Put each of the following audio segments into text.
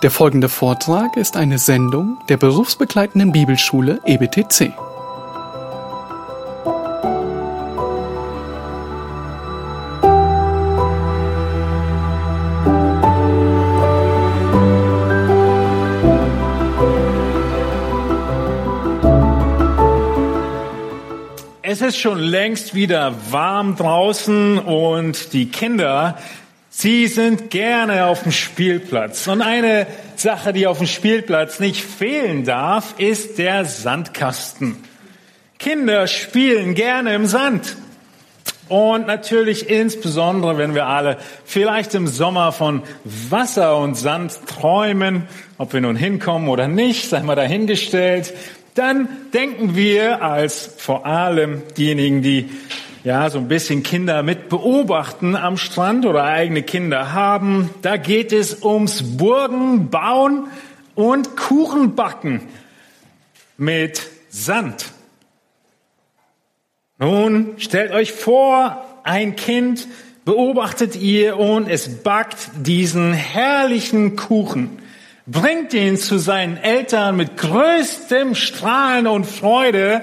Der folgende Vortrag ist eine Sendung der berufsbegleitenden Bibelschule EBTC. Es ist schon längst wieder warm draußen und die Kinder, sie sind gerne auf dem Spielplatz. Und eine Sache, die auf dem Spielplatz nicht fehlen darf, ist der Sandkasten. Kinder spielen gerne im Sand. Und natürlich insbesondere, wenn wir alle vielleicht im Sommer von Wasser und Sand träumen, ob wir nun hinkommen oder nicht, sei mal dahingestellt, dann denken wir als vor allem diejenigen, die ja so ein bisschen Kinder mit beobachten am Strand oder eigene Kinder haben, da geht es ums Burgen bauen und Kuchen backen mit Sand. Nun stellt euch vor, ein Kind beobachtet ihr und es backt diesen herrlichen Kuchen bringt ihn zu seinen Eltern mit größtem Strahlen und Freude.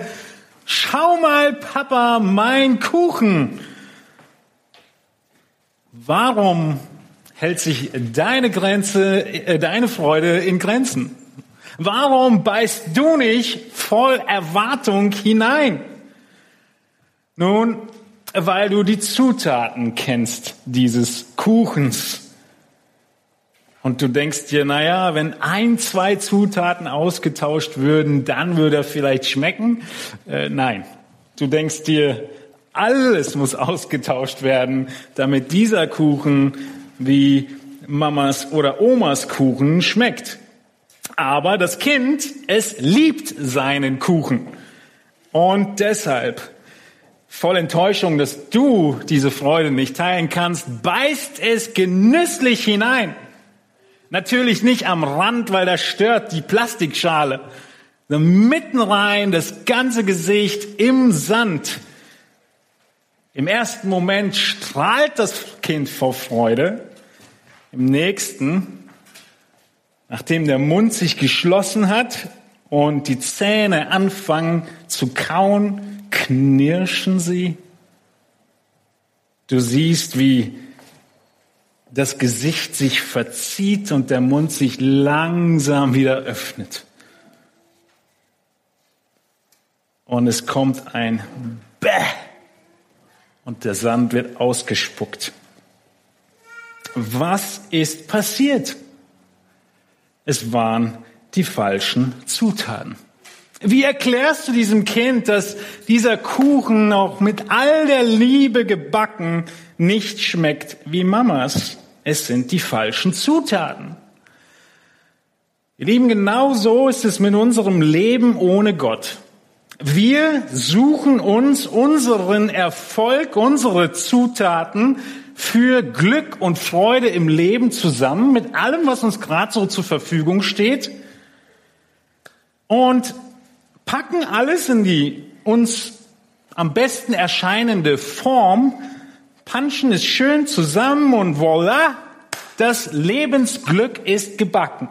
Schau mal, Papa, mein Kuchen. Warum hält sich deine Grenze, äh, deine Freude in Grenzen? Warum beißt du nicht voll Erwartung hinein? Nun, weil du die Zutaten kennst dieses Kuchens. Und du denkst dir, naja, wenn ein, zwei Zutaten ausgetauscht würden, dann würde er vielleicht schmecken. Äh, nein, du denkst dir, alles muss ausgetauscht werden, damit dieser Kuchen wie Mamas oder Omas Kuchen schmeckt. Aber das Kind, es liebt seinen Kuchen. Und deshalb, voll Enttäuschung, dass du diese Freude nicht teilen kannst, beißt es genüsslich hinein. Natürlich nicht am Rand, weil das stört die Plastikschale. So mitten rein, das ganze Gesicht im Sand. Im ersten Moment strahlt das Kind vor Freude. Im nächsten, nachdem der Mund sich geschlossen hat und die Zähne anfangen zu kauen, knirschen sie. Du siehst, wie das Gesicht sich verzieht und der Mund sich langsam wieder öffnet. Und es kommt ein Bäh und der Sand wird ausgespuckt. Was ist passiert? Es waren die falschen Zutaten. Wie erklärst du diesem Kind, dass dieser Kuchen auch mit all der Liebe gebacken nicht schmeckt wie Mamas? Es sind die falschen Zutaten. Ihr Lieben, genau so ist es mit unserem Leben ohne Gott. Wir suchen uns unseren Erfolg, unsere Zutaten für Glück und Freude im Leben zusammen mit allem, was uns gerade so zur Verfügung steht und packen alles in die uns am besten erscheinende Form, punchen es schön zusammen und voila, das Lebensglück ist gebacken.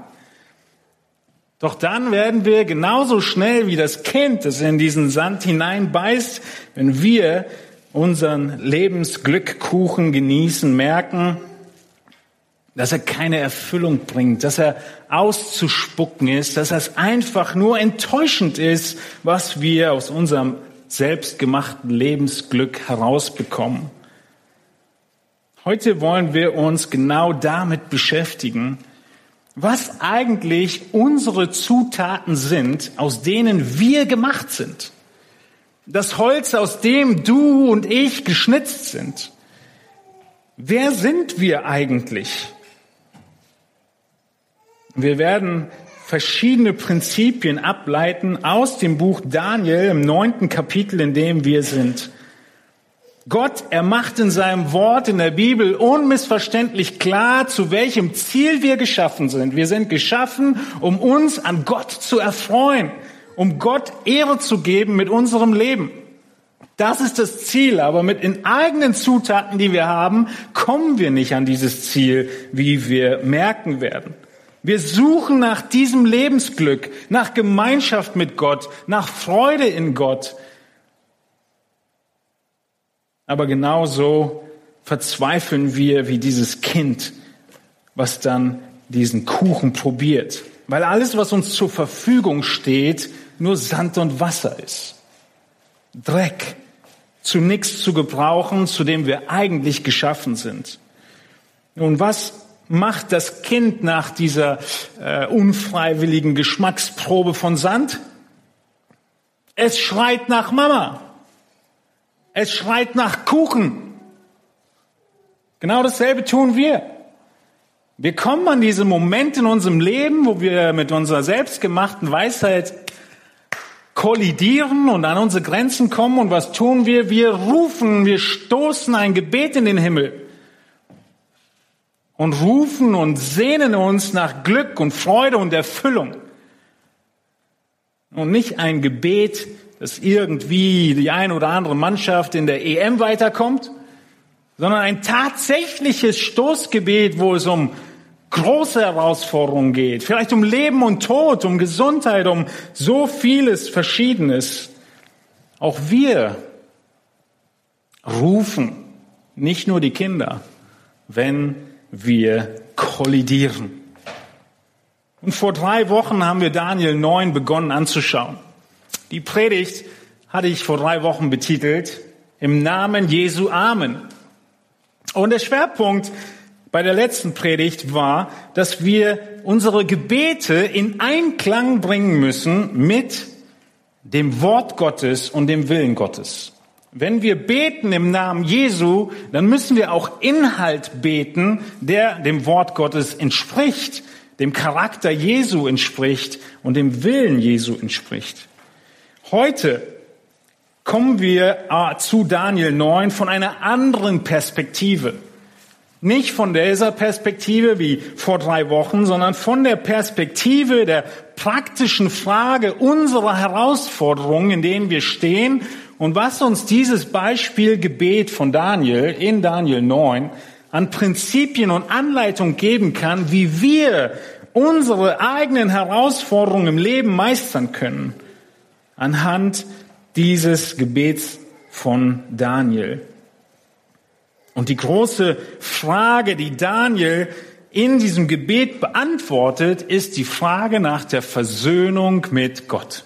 Doch dann werden wir genauso schnell wie das Kind, das in diesen Sand hineinbeißt, wenn wir unseren Lebensglückkuchen genießen, merken, dass er keine Erfüllung bringt, dass er auszuspucken ist, dass es einfach nur enttäuschend ist, was wir aus unserem selbstgemachten Lebensglück herausbekommen. Heute wollen wir uns genau damit beschäftigen, was eigentlich unsere Zutaten sind, aus denen wir gemacht sind. Das Holz, aus dem du und ich geschnitzt sind. Wer sind wir eigentlich? Wir werden verschiedene Prinzipien ableiten aus dem Buch Daniel im neunten Kapitel, in dem wir sind. Gott, er macht in seinem Wort in der Bibel unmissverständlich klar, zu welchem Ziel wir geschaffen sind. Wir sind geschaffen, um uns an Gott zu erfreuen, um Gott Ehre zu geben mit unserem Leben. Das ist das Ziel, aber mit den eigenen Zutaten, die wir haben, kommen wir nicht an dieses Ziel, wie wir merken werden. Wir suchen nach diesem Lebensglück, nach Gemeinschaft mit Gott, nach Freude in Gott. Aber genauso verzweifeln wir wie dieses Kind, was dann diesen Kuchen probiert. Weil alles, was uns zur Verfügung steht, nur Sand und Wasser ist. Dreck. Zu nichts zu gebrauchen, zu dem wir eigentlich geschaffen sind. Nun, was macht das Kind nach dieser äh, unfreiwilligen Geschmacksprobe von Sand? Es schreit nach Mama. Es schreit nach Kuchen. Genau dasselbe tun wir. Wir kommen an diese Momente in unserem Leben, wo wir mit unserer selbstgemachten Weisheit kollidieren und an unsere Grenzen kommen. Und was tun wir? Wir rufen, wir stoßen ein Gebet in den Himmel und rufen und sehnen uns nach Glück und Freude und Erfüllung. Und nicht ein Gebet, dass irgendwie die eine oder andere Mannschaft in der EM weiterkommt, sondern ein tatsächliches Stoßgebet, wo es um große Herausforderungen geht, vielleicht um Leben und Tod, um Gesundheit, um so vieles Verschiedenes. Auch wir rufen, nicht nur die Kinder, wenn wir kollidieren. Und vor drei Wochen haben wir Daniel 9 begonnen anzuschauen. Die Predigt hatte ich vor drei Wochen betitelt, im Namen Jesu Amen. Und der Schwerpunkt bei der letzten Predigt war, dass wir unsere Gebete in Einklang bringen müssen mit dem Wort Gottes und dem Willen Gottes. Wenn wir beten im Namen Jesu, dann müssen wir auch Inhalt beten, der dem Wort Gottes entspricht, dem Charakter Jesu entspricht und dem Willen Jesu entspricht. Heute kommen wir äh, zu Daniel 9 von einer anderen Perspektive. Nicht von dieser Perspektive wie vor drei Wochen, sondern von der Perspektive der praktischen Frage unserer Herausforderungen, in denen wir stehen und was uns dieses Beispielgebet von Daniel in Daniel 9 an Prinzipien und Anleitung geben kann, wie wir unsere eigenen Herausforderungen im Leben meistern können, anhand dieses Gebets von Daniel. Und die große Frage, die Daniel in diesem Gebet beantwortet, ist die Frage nach der Versöhnung mit Gott.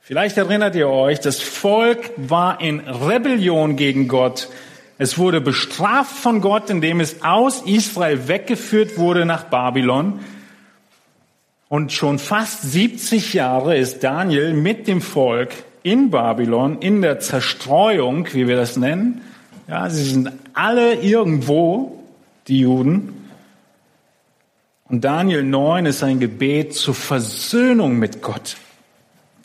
Vielleicht erinnert ihr euch, das Volk war in Rebellion gegen Gott. Es wurde bestraft von Gott, indem es aus Israel weggeführt wurde nach Babylon. Und schon fast 70 Jahre ist Daniel mit dem Volk in Babylon, in der Zerstreuung, wie wir das nennen, ja, sie sind alle irgendwo, die Juden. Und Daniel 9 ist ein Gebet zur Versöhnung mit Gott.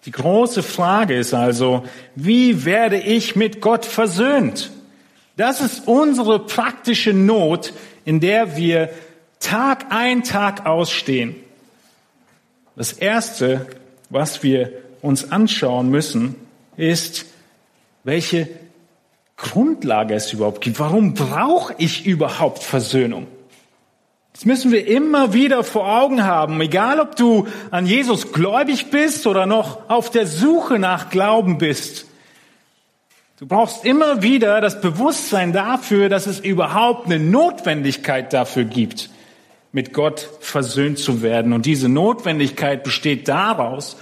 Die große Frage ist also, wie werde ich mit Gott versöhnt? Das ist unsere praktische Not, in der wir Tag ein, Tag ausstehen. Das Erste, was wir uns anschauen müssen, ist, welche Grundlage es überhaupt gibt. Warum brauche ich überhaupt Versöhnung? Das müssen wir immer wieder vor Augen haben, egal ob du an Jesus gläubig bist oder noch auf der Suche nach Glauben bist. Du brauchst immer wieder das Bewusstsein dafür, dass es überhaupt eine Notwendigkeit dafür gibt, mit Gott versöhnt zu werden. Und diese Notwendigkeit besteht daraus,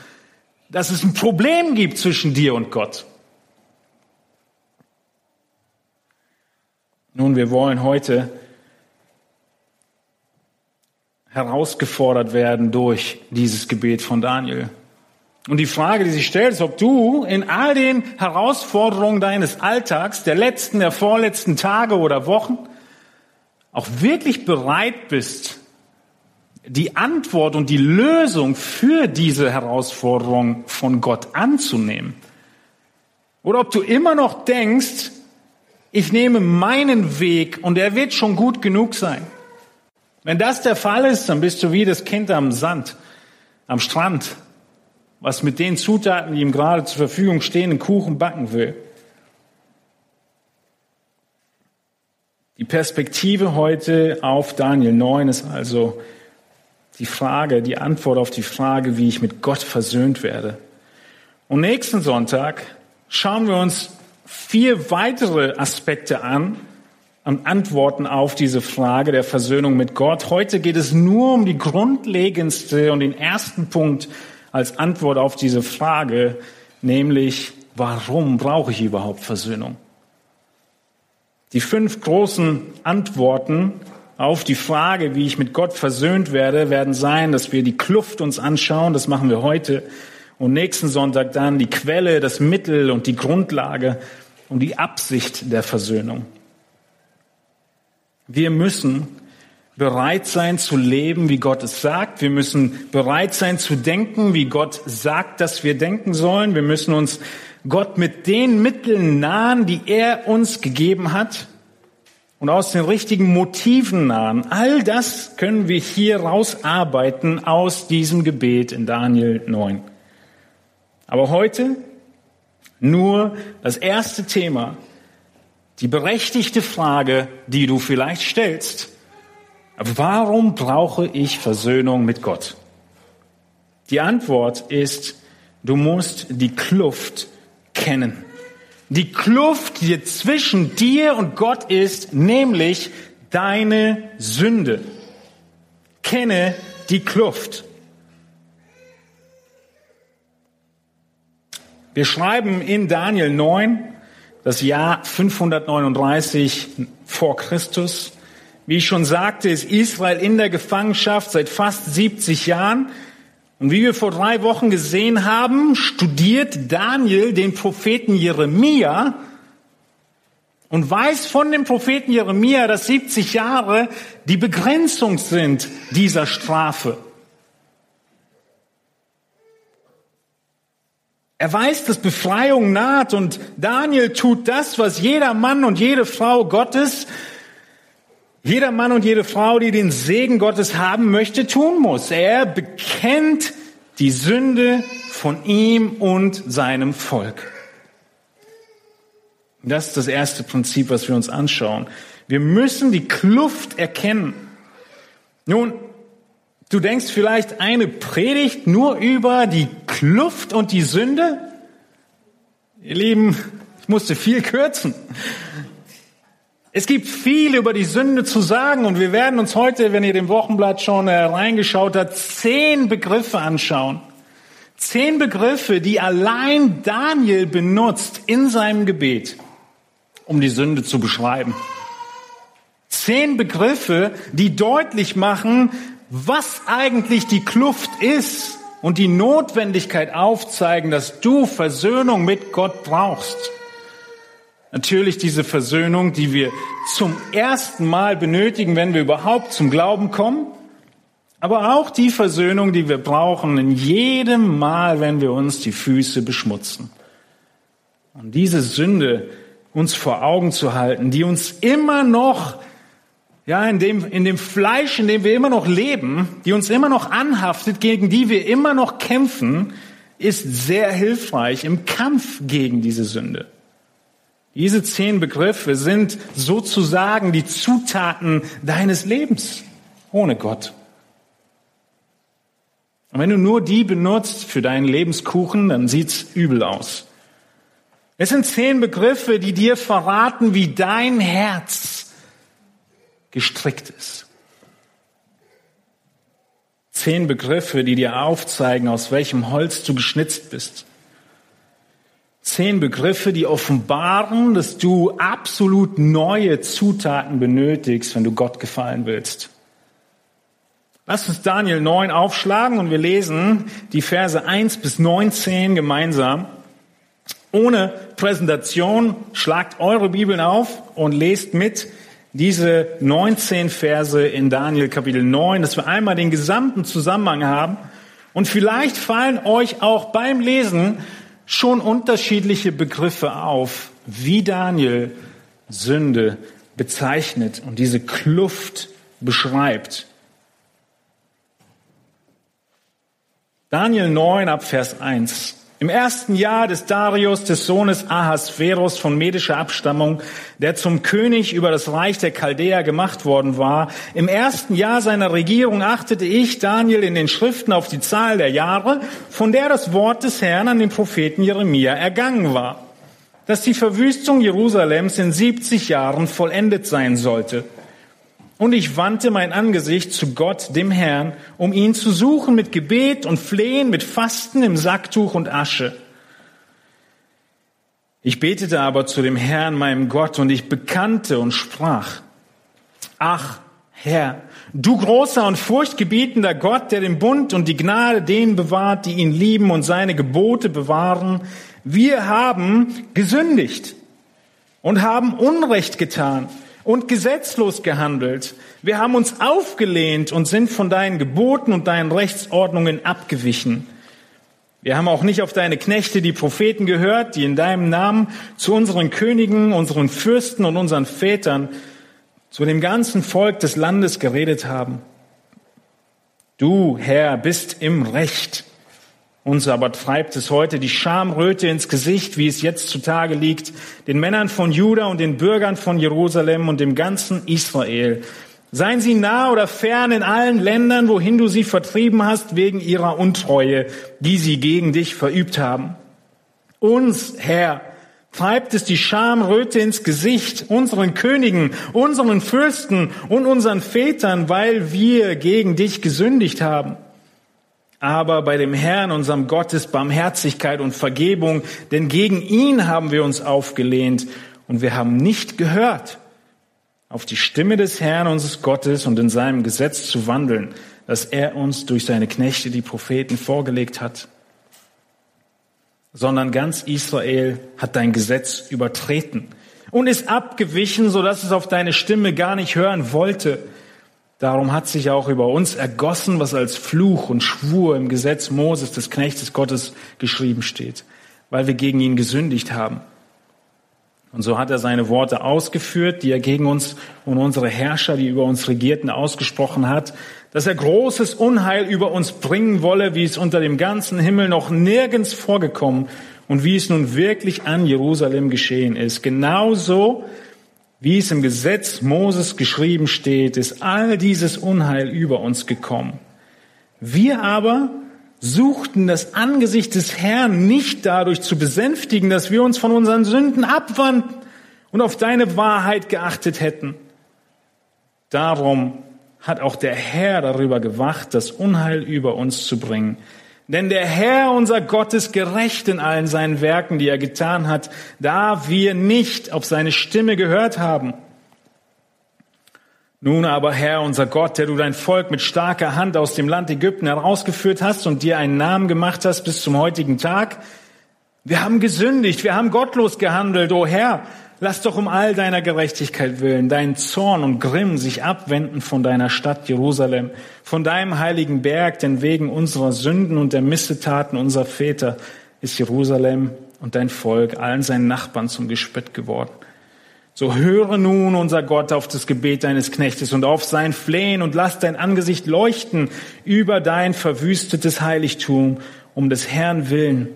dass es ein Problem gibt zwischen dir und Gott. Nun, wir wollen heute herausgefordert werden durch dieses Gebet von Daniel. Und die Frage, die sich stellt, ist, ob du in all den Herausforderungen deines Alltags, der letzten, der vorletzten Tage oder Wochen, auch wirklich bereit bist, die Antwort und die Lösung für diese Herausforderung von Gott anzunehmen. Oder ob du immer noch denkst, ich nehme meinen Weg und er wird schon gut genug sein. Wenn das der Fall ist, dann bist du wie das Kind am Sand, am Strand, was mit den Zutaten, die ihm gerade zur Verfügung stehen, einen Kuchen backen will. Die Perspektive heute auf Daniel 9 ist also, die Frage, die Antwort auf die Frage, wie ich mit Gott versöhnt werde. Und nächsten Sonntag schauen wir uns vier weitere Aspekte an und Antworten auf diese Frage der Versöhnung mit Gott. Heute geht es nur um die grundlegendste und den ersten Punkt als Antwort auf diese Frage, nämlich warum brauche ich überhaupt Versöhnung? Die fünf großen Antworten auf die Frage, wie ich mit Gott versöhnt werde, werden sein, dass wir die Kluft uns anschauen, das machen wir heute, und nächsten Sonntag dann die Quelle, das Mittel und die Grundlage und die Absicht der Versöhnung. Wir müssen bereit sein zu leben, wie Gott es sagt. Wir müssen bereit sein zu denken, wie Gott sagt, dass wir denken sollen. Wir müssen uns Gott mit den Mitteln nahen, die er uns gegeben hat und aus den richtigen Motiven nahen. All das können wir hier rausarbeiten aus diesem Gebet in Daniel 9. Aber heute nur das erste Thema, die berechtigte Frage, die du vielleicht stellst. Warum brauche ich Versöhnung mit Gott? Die Antwort ist, du musst die Kluft kennen. Die Kluft, die zwischen dir und Gott ist, nämlich deine Sünde. Kenne die Kluft. Wir schreiben in Daniel 9, das Jahr 539 vor Christus. Wie ich schon sagte, ist Israel in der Gefangenschaft seit fast 70 Jahren. Und wie wir vor drei Wochen gesehen haben, studiert Daniel den Propheten Jeremia und weiß von dem Propheten Jeremia, dass 70 Jahre die Begrenzung sind dieser Strafe. Er weiß, dass Befreiung naht und Daniel tut das, was jeder Mann und jede Frau Gottes jeder Mann und jede Frau, die den Segen Gottes haben möchte, tun muss. Er bekennt die Sünde von ihm und seinem Volk. Das ist das erste Prinzip, was wir uns anschauen. Wir müssen die Kluft erkennen. Nun, du denkst vielleicht eine Predigt nur über die Kluft und die Sünde? Ihr Lieben, ich musste viel kürzen. Es gibt viel über die Sünde zu sagen und wir werden uns heute, wenn ihr dem Wochenblatt schon äh, reingeschaut habt, zehn Begriffe anschauen. Zehn Begriffe, die allein Daniel benutzt in seinem Gebet, um die Sünde zu beschreiben. Zehn Begriffe, die deutlich machen, was eigentlich die Kluft ist und die Notwendigkeit aufzeigen, dass du Versöhnung mit Gott brauchst. Natürlich diese Versöhnung, die wir zum ersten Mal benötigen, wenn wir überhaupt zum Glauben kommen. Aber auch die Versöhnung, die wir brauchen in jedem Mal, wenn wir uns die Füße beschmutzen. Und diese Sünde uns vor Augen zu halten, die uns immer noch, ja, in dem, in dem Fleisch, in dem wir immer noch leben, die uns immer noch anhaftet, gegen die wir immer noch kämpfen, ist sehr hilfreich im Kampf gegen diese Sünde. Diese zehn Begriffe sind sozusagen die Zutaten deines Lebens ohne Gott. Und wenn du nur die benutzt für deinen Lebenskuchen, dann sieht's übel aus. Es sind zehn Begriffe, die dir verraten, wie dein Herz gestrickt ist. Zehn Begriffe, die dir aufzeigen, aus welchem Holz du geschnitzt bist. Zehn Begriffe, die offenbaren, dass du absolut neue Zutaten benötigst, wenn du Gott gefallen willst. Lass uns Daniel 9 aufschlagen und wir lesen die Verse 1 bis 19 gemeinsam. Ohne Präsentation schlagt eure Bibeln auf und lest mit diese 19 Verse in Daniel Kapitel 9, dass wir einmal den gesamten Zusammenhang haben. Und vielleicht fallen euch auch beim Lesen schon unterschiedliche Begriffe auf, wie Daniel Sünde bezeichnet und diese Kluft beschreibt. Daniel 9 ab Vers 1. Im ersten Jahr des Darius, des Sohnes Ahasverus von medischer Abstammung, der zum König über das Reich der Chaldäer gemacht worden war, im ersten Jahr seiner Regierung achtete ich, Daniel, in den Schriften auf die Zahl der Jahre, von der das Wort des Herrn an den Propheten Jeremia ergangen war, dass die Verwüstung Jerusalems in 70 Jahren vollendet sein sollte. Und ich wandte mein Angesicht zu Gott, dem Herrn, um ihn zu suchen mit Gebet und Flehen, mit Fasten im Sacktuch und Asche. Ich betete aber zu dem Herrn, meinem Gott, und ich bekannte und sprach, ach Herr, du großer und furchtgebietender Gott, der den Bund und die Gnade denen bewahrt, die ihn lieben und seine Gebote bewahren, wir haben gesündigt und haben Unrecht getan und gesetzlos gehandelt. Wir haben uns aufgelehnt und sind von deinen Geboten und deinen Rechtsordnungen abgewichen. Wir haben auch nicht auf deine Knechte, die Propheten, gehört, die in deinem Namen zu unseren Königen, unseren Fürsten und unseren Vätern, zu dem ganzen Volk des Landes geredet haben. Du, Herr, bist im Recht. Uns aber treibt es heute die Schamröte ins Gesicht, wie es jetzt zutage liegt, den Männern von Juda und den Bürgern von Jerusalem und dem ganzen Israel. Seien sie nah oder fern in allen Ländern, wohin du sie vertrieben hast, wegen ihrer Untreue, die sie gegen dich verübt haben. Uns, Herr, treibt es die Schamröte ins Gesicht, unseren Königen, unseren Fürsten und unseren Vätern, weil wir gegen dich gesündigt haben. Aber bei dem Herrn, unserem Gott, ist Barmherzigkeit und Vergebung, denn gegen ihn haben wir uns aufgelehnt und wir haben nicht gehört auf die Stimme des Herrn, unseres Gottes und in seinem Gesetz zu wandeln, das er uns durch seine Knechte, die Propheten, vorgelegt hat. Sondern ganz Israel hat dein Gesetz übertreten und ist abgewichen, so dass es auf deine Stimme gar nicht hören wollte. Darum hat sich auch über uns ergossen, was als Fluch und Schwur im Gesetz Moses, des Knechtes Gottes, geschrieben steht, weil wir gegen ihn gesündigt haben. Und so hat er seine Worte ausgeführt, die er gegen uns und unsere Herrscher, die über uns regierten, ausgesprochen hat, dass er großes Unheil über uns bringen wolle, wie es unter dem ganzen Himmel noch nirgends vorgekommen und wie es nun wirklich an Jerusalem geschehen ist. Genauso wie es im Gesetz Moses geschrieben steht, ist all dieses Unheil über uns gekommen. Wir aber suchten das Angesicht des Herrn nicht dadurch zu besänftigen, dass wir uns von unseren Sünden abwandten und auf deine Wahrheit geachtet hätten. Darum hat auch der Herr darüber gewacht, das Unheil über uns zu bringen. Denn der Herr, unser Gott, ist gerecht in allen seinen Werken, die er getan hat, da wir nicht auf seine Stimme gehört haben. Nun aber, Herr, unser Gott, der du dein Volk mit starker Hand aus dem Land Ägypten herausgeführt hast und dir einen Namen gemacht hast bis zum heutigen Tag, wir haben gesündigt, wir haben gottlos gehandelt, o Herr, Lass doch um all deiner Gerechtigkeit willen dein Zorn und Grimm sich abwenden von deiner Stadt Jerusalem, von deinem heiligen Berg, denn wegen unserer Sünden und der Missetaten unserer Väter ist Jerusalem und dein Volk allen seinen Nachbarn zum Gespött geworden. So höre nun, unser Gott, auf das Gebet deines Knechtes und auf sein Flehen und lass dein Angesicht leuchten über dein verwüstetes Heiligtum um des Herrn willen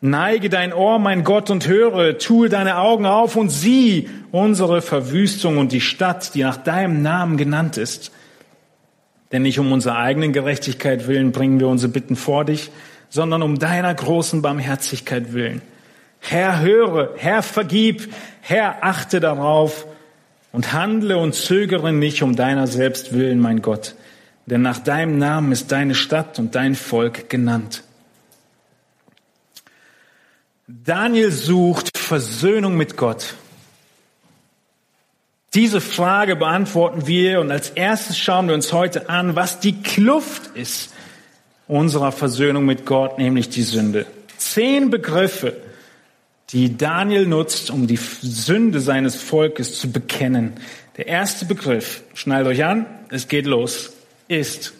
Neige dein Ohr, mein Gott, und höre, tue deine Augen auf und sieh unsere Verwüstung und die Stadt, die nach deinem Namen genannt ist. Denn nicht um unserer eigenen Gerechtigkeit willen bringen wir unsere Bitten vor dich, sondern um deiner großen Barmherzigkeit willen. Herr, höre, Herr, vergib, Herr, achte darauf und handle und zögere nicht um deiner selbst willen, mein Gott. Denn nach deinem Namen ist deine Stadt und dein Volk genannt. Daniel sucht Versöhnung mit Gott. Diese Frage beantworten wir und als erstes schauen wir uns heute an, was die Kluft ist unserer Versöhnung mit Gott, nämlich die Sünde. Zehn Begriffe, die Daniel nutzt, um die Sünde seines Volkes zu bekennen. Der erste Begriff, schnallt euch an, es geht los, ist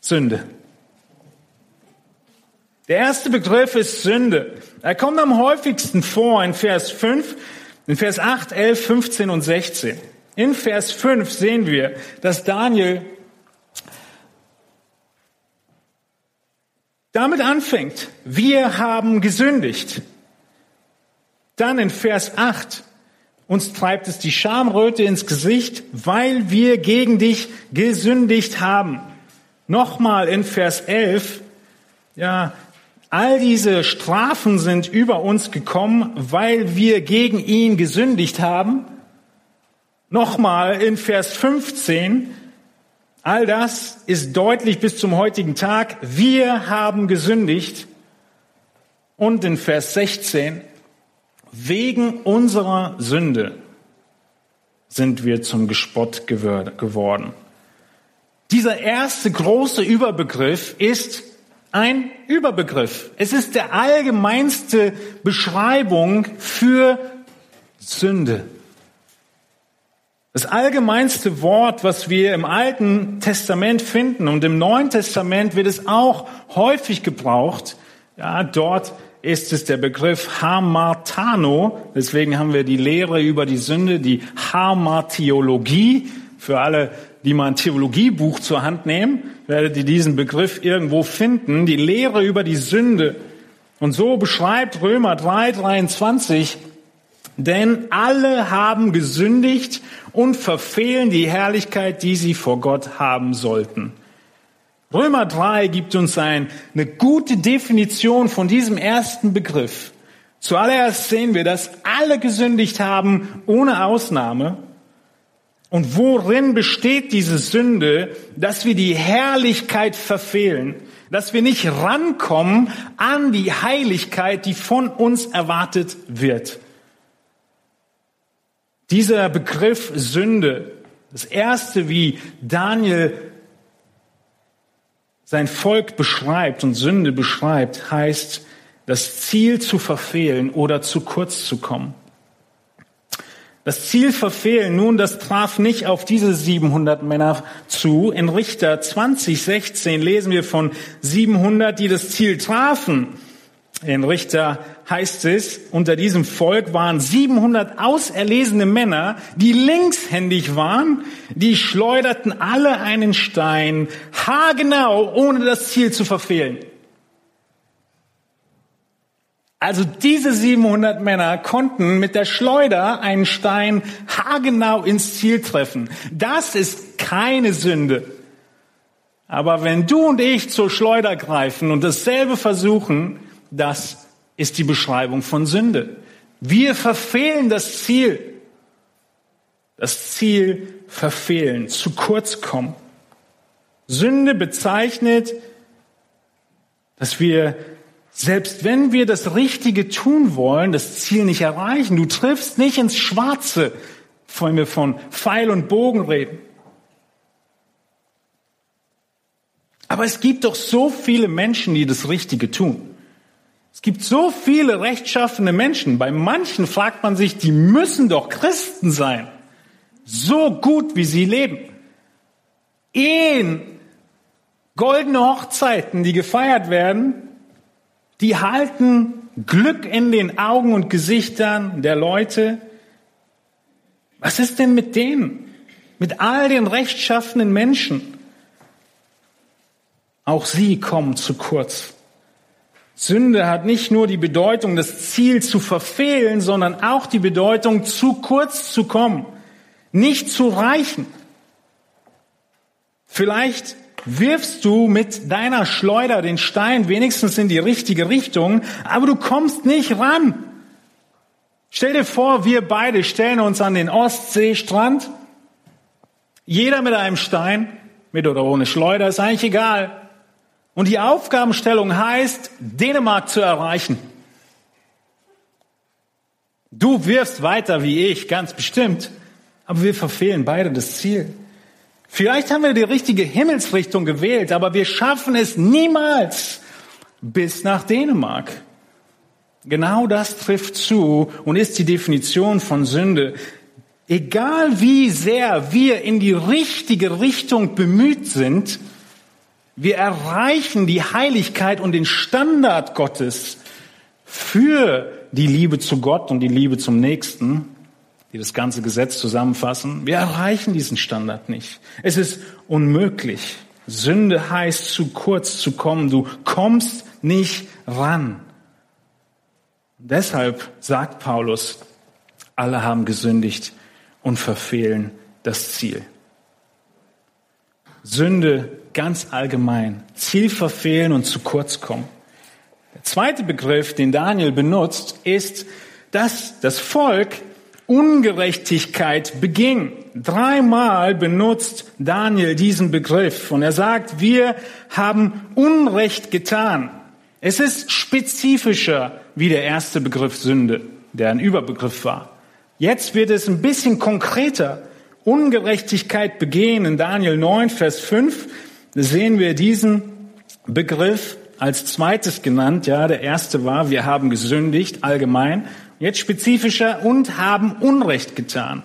Sünde. Der erste Begriff ist Sünde. Er kommt am häufigsten vor in Vers 5, in Vers 8, 11, 15 und 16. In Vers 5 sehen wir, dass Daniel damit anfängt, wir haben gesündigt. Dann in Vers 8, uns treibt es die Schamröte ins Gesicht, weil wir gegen dich gesündigt haben. Nochmal in Vers 11, ja, all diese Strafen sind über uns gekommen, weil wir gegen ihn gesündigt haben. Nochmal in Vers 15, All das ist deutlich bis zum heutigen Tag. Wir haben gesündigt. Und in Vers 16, wegen unserer Sünde sind wir zum Gespott geworden. Dieser erste große Überbegriff ist ein Überbegriff. Es ist der allgemeinste Beschreibung für Sünde. Das allgemeinste Wort, was wir im Alten Testament finden und im Neuen Testament wird es auch häufig gebraucht. Ja, dort ist es der Begriff Hamartano. Deswegen haben wir die Lehre über die Sünde, die Hamartiologie. Für alle, die mal ein Theologiebuch zur Hand nehmen, werdet ihr diesen Begriff irgendwo finden. Die Lehre über die Sünde. Und so beschreibt Römer 3, 23 denn alle haben gesündigt und verfehlen die Herrlichkeit, die sie vor Gott haben sollten. Römer 3 gibt uns ein, eine gute Definition von diesem ersten Begriff. Zuallererst sehen wir, dass alle gesündigt haben, ohne Ausnahme. Und worin besteht diese Sünde, dass wir die Herrlichkeit verfehlen, dass wir nicht rankommen an die Heiligkeit, die von uns erwartet wird. Dieser Begriff Sünde, das erste, wie Daniel sein Volk beschreibt und Sünde beschreibt, heißt, das Ziel zu verfehlen oder zu kurz zu kommen. Das Ziel verfehlen, nun, das traf nicht auf diese 700 Männer zu. In Richter 2016 lesen wir von 700, die das Ziel trafen. In Richter heißt es, unter diesem Volk waren 700 auserlesene Männer, die linkshändig waren, die schleuderten alle einen Stein, haargenau, ohne das Ziel zu verfehlen. Also diese 700 Männer konnten mit der Schleuder einen Stein haargenau ins Ziel treffen. Das ist keine Sünde. Aber wenn du und ich zur Schleuder greifen und dasselbe versuchen, das ist die Beschreibung von Sünde. Wir verfehlen das Ziel. Das Ziel verfehlen, zu kurz kommen. Sünde bezeichnet, dass wir, selbst wenn wir das Richtige tun wollen, das Ziel nicht erreichen. Du triffst nicht ins Schwarze, wenn wir von Pfeil und Bogen reden. Aber es gibt doch so viele Menschen, die das Richtige tun. Es gibt so viele rechtschaffene Menschen. Bei manchen fragt man sich, die müssen doch Christen sein. So gut, wie sie leben. Ehen, goldene Hochzeiten, die gefeiert werden, die halten Glück in den Augen und Gesichtern der Leute. Was ist denn mit denen? Mit all den rechtschaffenen Menschen? Auch sie kommen zu kurz. Sünde hat nicht nur die Bedeutung, das Ziel zu verfehlen, sondern auch die Bedeutung, zu kurz zu kommen, nicht zu reichen. Vielleicht wirfst du mit deiner Schleuder den Stein wenigstens in die richtige Richtung, aber du kommst nicht ran. Stell dir vor, wir beide stellen uns an den Ostseestrand, jeder mit einem Stein, mit oder ohne Schleuder, ist eigentlich egal. Und die Aufgabenstellung heißt, Dänemark zu erreichen. Du wirfst weiter wie ich, ganz bestimmt, aber wir verfehlen beide das Ziel. Vielleicht haben wir die richtige Himmelsrichtung gewählt, aber wir schaffen es niemals bis nach Dänemark. Genau das trifft zu und ist die Definition von Sünde. Egal wie sehr wir in die richtige Richtung bemüht sind, wir erreichen die Heiligkeit und den Standard Gottes für die Liebe zu Gott und die Liebe zum Nächsten, die das ganze Gesetz zusammenfassen. Wir erreichen diesen Standard nicht. Es ist unmöglich. Sünde heißt, zu kurz zu kommen. Du kommst nicht ran. Deshalb sagt Paulus, alle haben gesündigt und verfehlen das Ziel. Sünde ganz allgemein, Ziel verfehlen und zu kurz kommen. Der zweite Begriff, den Daniel benutzt, ist, dass das Volk Ungerechtigkeit beging. Dreimal benutzt Daniel diesen Begriff und er sagt, wir haben Unrecht getan. Es ist spezifischer wie der erste Begriff Sünde, der ein Überbegriff war. Jetzt wird es ein bisschen konkreter. Ungerechtigkeit begehen. In Daniel 9, Vers 5 sehen wir diesen Begriff als zweites genannt. Ja, der erste war, wir haben gesündigt, allgemein. Jetzt spezifischer und haben Unrecht getan.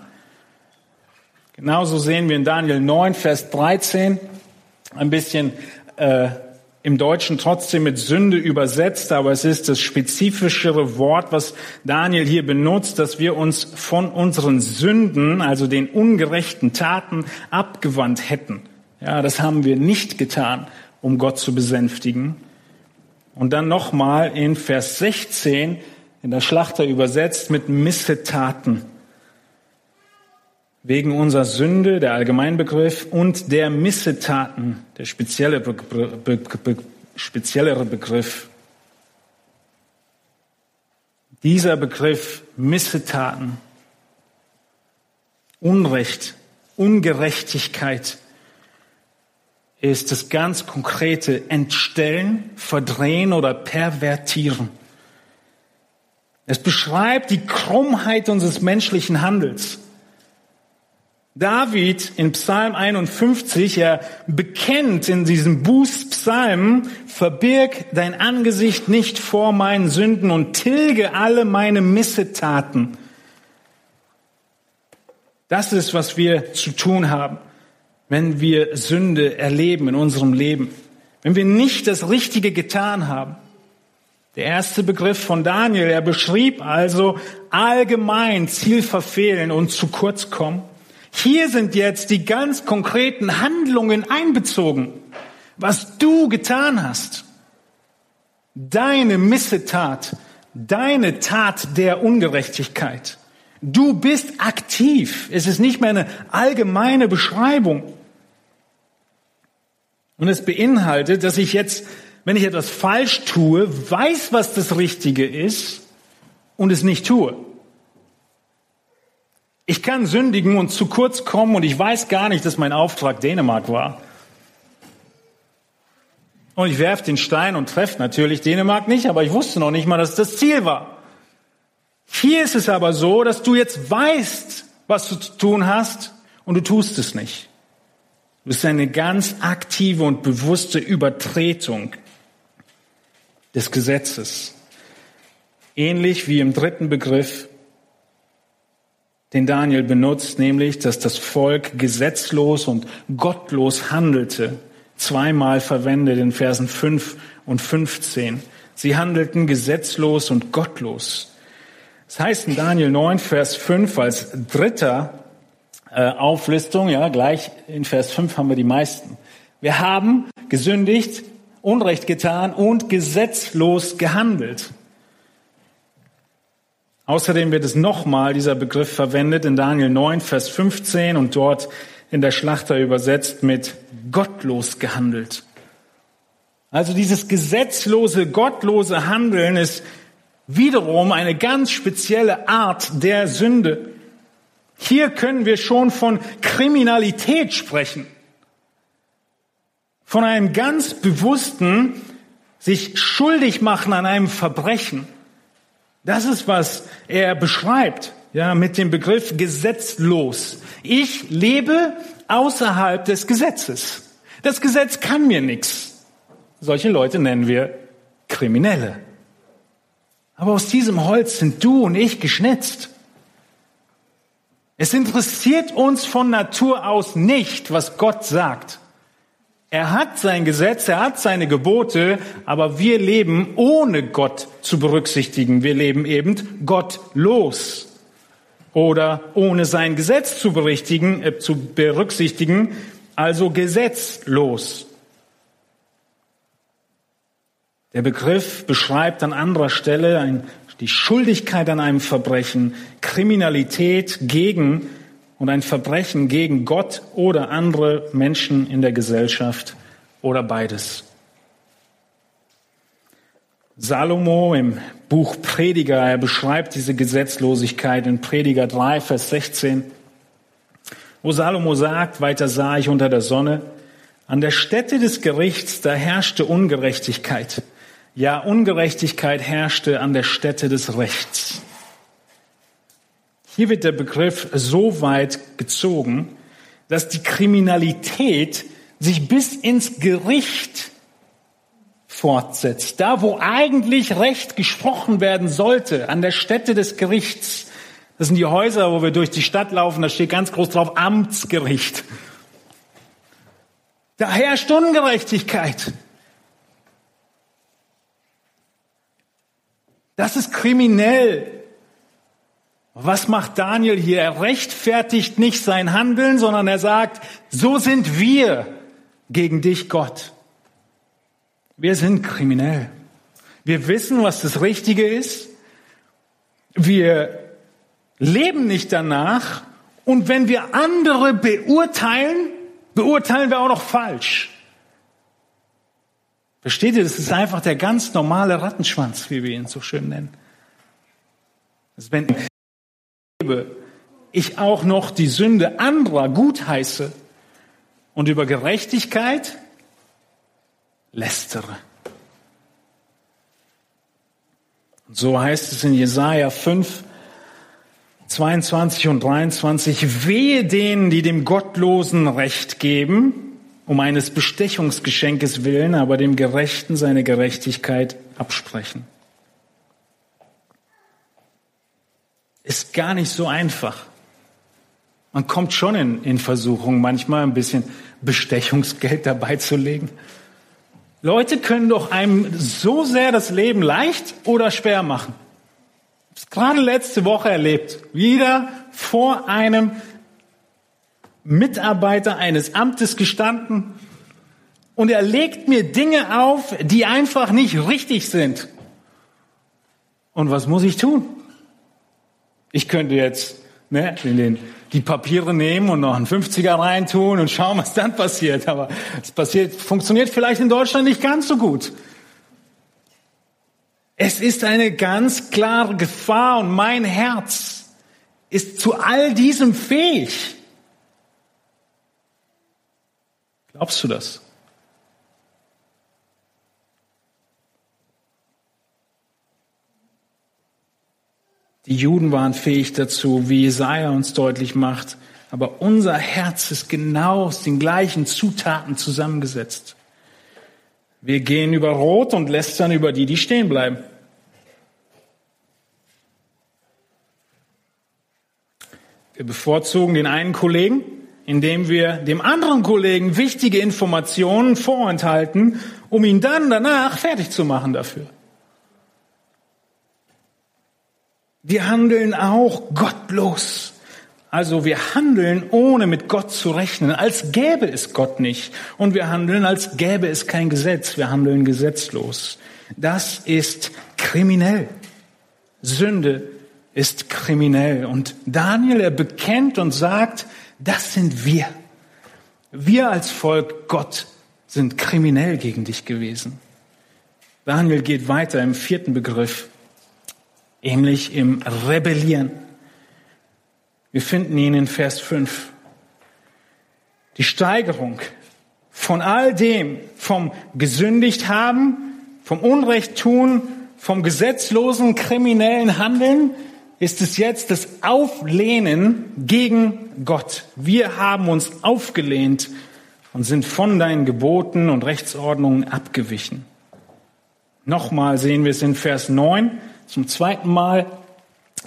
Genauso sehen wir in Daniel 9, Vers 13 ein bisschen äh, im Deutschen trotzdem mit Sünde übersetzt, aber es ist das spezifischere Wort, was Daniel hier benutzt, dass wir uns von unseren Sünden, also den ungerechten Taten, abgewandt hätten. Ja, das haben wir nicht getan, um Gott zu besänftigen. Und dann nochmal in Vers 16 in der Schlachter übersetzt mit Missetaten. Wegen unserer Sünde, der Allgemeinbegriff, und der Missetaten, der spezielle Be Be Be speziellere Begriff. Dieser Begriff Missetaten, Unrecht, Ungerechtigkeit ist das ganz konkrete Entstellen, Verdrehen oder Pervertieren. Es beschreibt die Krummheit unseres menschlichen Handels. David in Psalm 51, er bekennt in diesem Bußpsalm, verbirg dein Angesicht nicht vor meinen Sünden und tilge alle meine Missetaten. Das ist, was wir zu tun haben, wenn wir Sünde erleben in unserem Leben. Wenn wir nicht das Richtige getan haben. Der erste Begriff von Daniel, er beschrieb also allgemein Ziel verfehlen und zu kurz kommen. Hier sind jetzt die ganz konkreten Handlungen einbezogen, was du getan hast. Deine Missetat, deine Tat der Ungerechtigkeit. Du bist aktiv. Es ist nicht mehr eine allgemeine Beschreibung. Und es beinhaltet, dass ich jetzt wenn ich etwas falsch tue, weiß, was das Richtige ist und es nicht tue. Ich kann sündigen und zu kurz kommen und ich weiß gar nicht, dass mein Auftrag Dänemark war. Und ich werfe den Stein und treffe natürlich Dänemark nicht, aber ich wusste noch nicht mal, dass das Ziel war. Hier ist es aber so, dass du jetzt weißt, was du zu tun hast und du tust es nicht. Das ist eine ganz aktive und bewusste Übertretung des Gesetzes. Ähnlich wie im dritten Begriff, den Daniel benutzt, nämlich, dass das Volk gesetzlos und gottlos handelte, zweimal verwendet in Versen 5 und 15. Sie handelten gesetzlos und gottlos. Das heißt in Daniel 9, Vers 5 als dritter äh, Auflistung, ja, gleich in Vers 5 haben wir die meisten. Wir haben gesündigt Unrecht getan und gesetzlos gehandelt. Außerdem wird es nochmal dieser Begriff verwendet in Daniel 9, Vers 15 und dort in der Schlachter übersetzt mit gottlos gehandelt. Also dieses gesetzlose, gottlose Handeln ist wiederum eine ganz spezielle Art der Sünde. Hier können wir schon von Kriminalität sprechen von einem ganz bewussten sich schuldig machen an einem Verbrechen. Das ist, was er beschreibt, ja, mit dem Begriff gesetzlos. Ich lebe außerhalb des Gesetzes. Das Gesetz kann mir nichts. Solche Leute nennen wir Kriminelle. Aber aus diesem Holz sind du und ich geschnitzt. Es interessiert uns von Natur aus nicht, was Gott sagt. Er hat sein Gesetz, er hat seine Gebote, aber wir leben ohne Gott zu berücksichtigen. Wir leben eben gottlos oder ohne sein Gesetz zu, berichtigen, äh, zu berücksichtigen, also gesetzlos. Der Begriff beschreibt an anderer Stelle ein, die Schuldigkeit an einem Verbrechen, Kriminalität gegen und ein Verbrechen gegen Gott oder andere Menschen in der Gesellschaft oder beides. Salomo im Buch Prediger, er beschreibt diese Gesetzlosigkeit in Prediger 3, Vers 16, wo Salomo sagt, weiter sah ich unter der Sonne, an der Stätte des Gerichts, da herrschte Ungerechtigkeit. Ja, Ungerechtigkeit herrschte an der Stätte des Rechts. Hier wird der Begriff so weit gezogen, dass die Kriminalität sich bis ins Gericht fortsetzt. Da, wo eigentlich Recht gesprochen werden sollte, an der Stätte des Gerichts. Das sind die Häuser, wo wir durch die Stadt laufen, da steht ganz groß drauf Amtsgericht. Da herrscht Ungerechtigkeit. Das ist kriminell. Was macht Daniel hier? Er rechtfertigt nicht sein Handeln, sondern er sagt, so sind wir gegen dich, Gott. Wir sind kriminell. Wir wissen, was das Richtige ist. Wir leben nicht danach. Und wenn wir andere beurteilen, beurteilen wir auch noch falsch. Versteht ihr? Das ist einfach der ganz normale Rattenschwanz, wie wir ihn so schön nennen. Also wenn ich auch noch die Sünde anderer gutheiße und über Gerechtigkeit lästere. Und so heißt es in Jesaja 5, 22 und 23, wehe denen, die dem Gottlosen Recht geben, um eines Bestechungsgeschenkes willen, aber dem Gerechten seine Gerechtigkeit absprechen. Ist gar nicht so einfach. Man kommt schon in, in Versuchung, manchmal ein bisschen Bestechungsgeld dabei zu legen. Leute können doch einem so sehr das Leben leicht oder schwer machen. Ich habe gerade letzte Woche erlebt. Wieder vor einem Mitarbeiter eines Amtes gestanden und er legt mir Dinge auf, die einfach nicht richtig sind. Und was muss ich tun? Ich könnte jetzt ne, in den, die Papiere nehmen und noch einen 50er reintun und schauen, was dann passiert. Aber es passiert, funktioniert vielleicht in Deutschland nicht ganz so gut. Es ist eine ganz klare Gefahr und mein Herz ist zu all diesem fähig. Glaubst du das? Die Juden waren fähig dazu, wie Jesaja uns deutlich macht. Aber unser Herz ist genau aus den gleichen Zutaten zusammengesetzt. Wir gehen über Rot und lästern über die, die stehen bleiben. Wir bevorzugen den einen Kollegen, indem wir dem anderen Kollegen wichtige Informationen vorenthalten, um ihn dann danach fertig zu machen dafür. Wir handeln auch gottlos. Also wir handeln, ohne mit Gott zu rechnen, als gäbe es Gott nicht. Und wir handeln, als gäbe es kein Gesetz. Wir handeln gesetzlos. Das ist kriminell. Sünde ist kriminell. Und Daniel, er bekennt und sagt, das sind wir. Wir als Volk Gott sind kriminell gegen dich gewesen. Daniel geht weiter im vierten Begriff nämlich im Rebellieren. Wir finden ihn in Vers 5. Die Steigerung von all dem, vom gesündigt haben, vom Unrecht tun, vom gesetzlosen kriminellen Handeln, ist es jetzt das Auflehnen gegen Gott. Wir haben uns aufgelehnt und sind von deinen Geboten und Rechtsordnungen abgewichen. Nochmal sehen wir es in Vers 9 zum zweiten Mal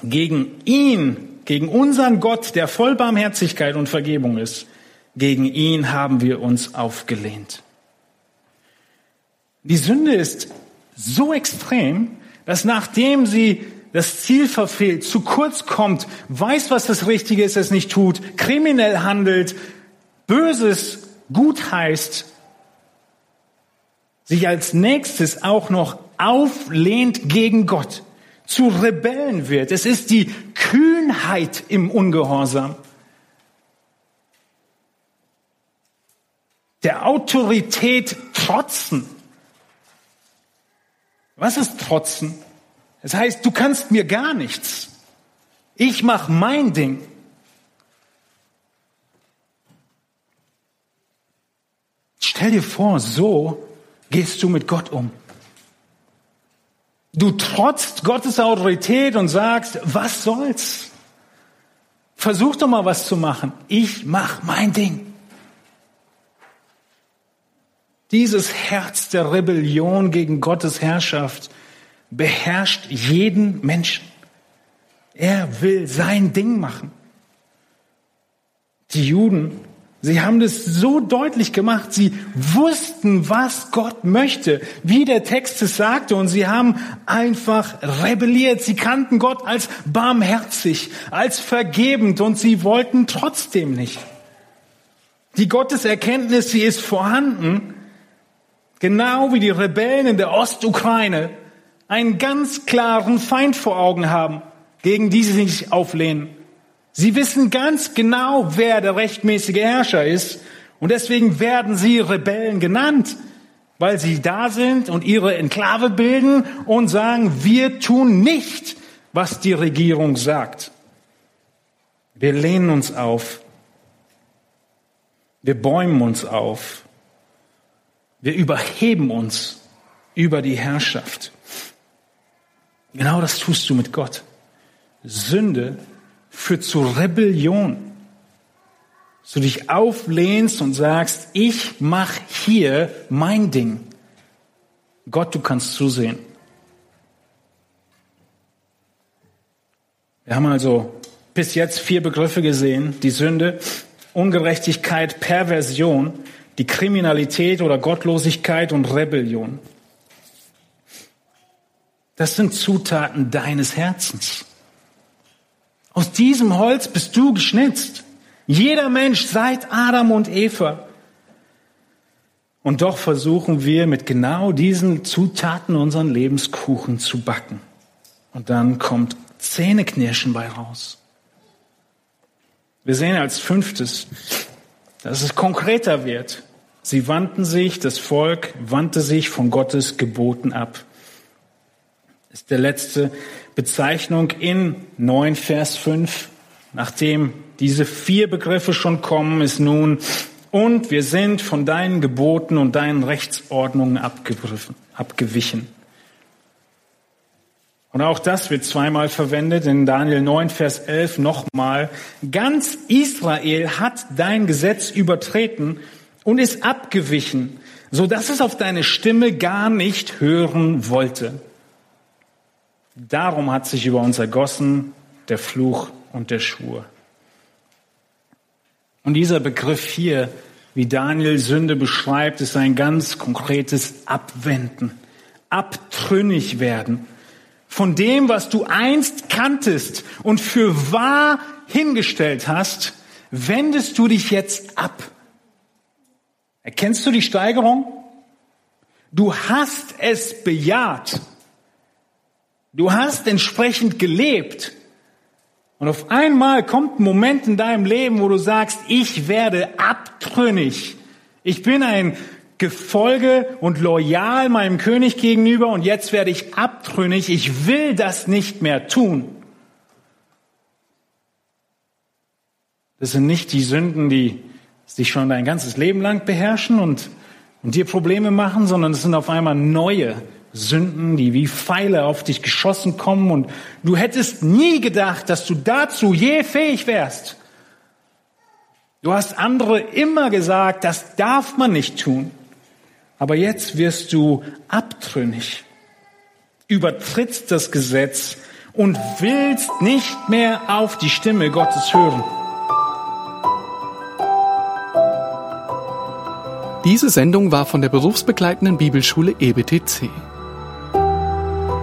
gegen ihn, gegen unseren Gott, der voll Barmherzigkeit und Vergebung ist, gegen ihn haben wir uns aufgelehnt. Die Sünde ist so extrem, dass nachdem sie das Ziel verfehlt, zu kurz kommt, weiß, was das Richtige ist, es nicht tut, kriminell handelt, Böses gut heißt, sich als nächstes auch noch auflehnt gegen Gott, zu Rebellen wird. Es ist die Kühnheit im Ungehorsam. Der Autorität trotzen. Was ist trotzen? Das heißt, du kannst mir gar nichts. Ich mache mein Ding. Stell dir vor, so gehst du mit Gott um. Du trotzt Gottes Autorität und sagst, was soll's? Versuch doch mal was zu machen. Ich mach mein Ding. Dieses Herz der Rebellion gegen Gottes Herrschaft beherrscht jeden Menschen. Er will sein Ding machen. Die Juden Sie haben das so deutlich gemacht. Sie wussten, was Gott möchte, wie der Text es sagte, und sie haben einfach rebelliert. Sie kannten Gott als barmherzig, als vergebend, und sie wollten trotzdem nicht. Die Gotteserkenntnis, sie ist vorhanden, genau wie die Rebellen in der Ostukraine einen ganz klaren Feind vor Augen haben, gegen die sie sich auflehnen. Sie wissen ganz genau, wer der rechtmäßige Herrscher ist. Und deswegen werden sie Rebellen genannt, weil sie da sind und ihre Enklave bilden und sagen, wir tun nicht, was die Regierung sagt. Wir lehnen uns auf. Wir bäumen uns auf. Wir überheben uns über die Herrschaft. Genau das tust du mit Gott. Sünde führt zu Rebellion. Dass du dich auflehnst und sagst, ich mach hier mein Ding. Gott, du kannst zusehen. Wir haben also bis jetzt vier Begriffe gesehen. Die Sünde, Ungerechtigkeit, Perversion, die Kriminalität oder Gottlosigkeit und Rebellion. Das sind Zutaten deines Herzens. Aus diesem Holz bist du geschnitzt. Jeder Mensch seit Adam und Eva. Und doch versuchen wir mit genau diesen Zutaten unseren Lebenskuchen zu backen. Und dann kommt Zähneknirschen bei raus. Wir sehen als fünftes, dass es konkreter wird. Sie wandten sich, das Volk wandte sich von Gottes Geboten ab. Ist der letzte Bezeichnung in 9 Vers 5. Nachdem diese vier Begriffe schon kommen, ist nun, und wir sind von deinen Geboten und deinen Rechtsordnungen abgewichen. Und auch das wird zweimal verwendet in Daniel 9, Vers 11 nochmal. Ganz Israel hat dein Gesetz übertreten und ist abgewichen, so dass es auf deine Stimme gar nicht hören wollte. Darum hat sich über uns ergossen der Fluch und der Schwur. Und dieser Begriff hier, wie Daniel Sünde beschreibt, ist ein ganz konkretes Abwenden, abtrünnig werden von dem, was du einst kanntest und für wahr hingestellt hast, wendest du dich jetzt ab. Erkennst du die Steigerung? Du hast es bejaht Du hast entsprechend gelebt. Und auf einmal kommt ein Moment in deinem Leben, wo du sagst, ich werde abtrünnig. Ich bin ein Gefolge und loyal meinem König gegenüber und jetzt werde ich abtrünnig. Ich will das nicht mehr tun. Das sind nicht die Sünden, die sich schon dein ganzes Leben lang beherrschen und, und dir Probleme machen, sondern es sind auf einmal neue Sünden, die wie Pfeile auf dich geschossen kommen und du hättest nie gedacht, dass du dazu je fähig wärst. Du hast andere immer gesagt, das darf man nicht tun. Aber jetzt wirst du abtrünnig, übertrittst das Gesetz und willst nicht mehr auf die Stimme Gottes hören. Diese Sendung war von der berufsbegleitenden Bibelschule EBTC.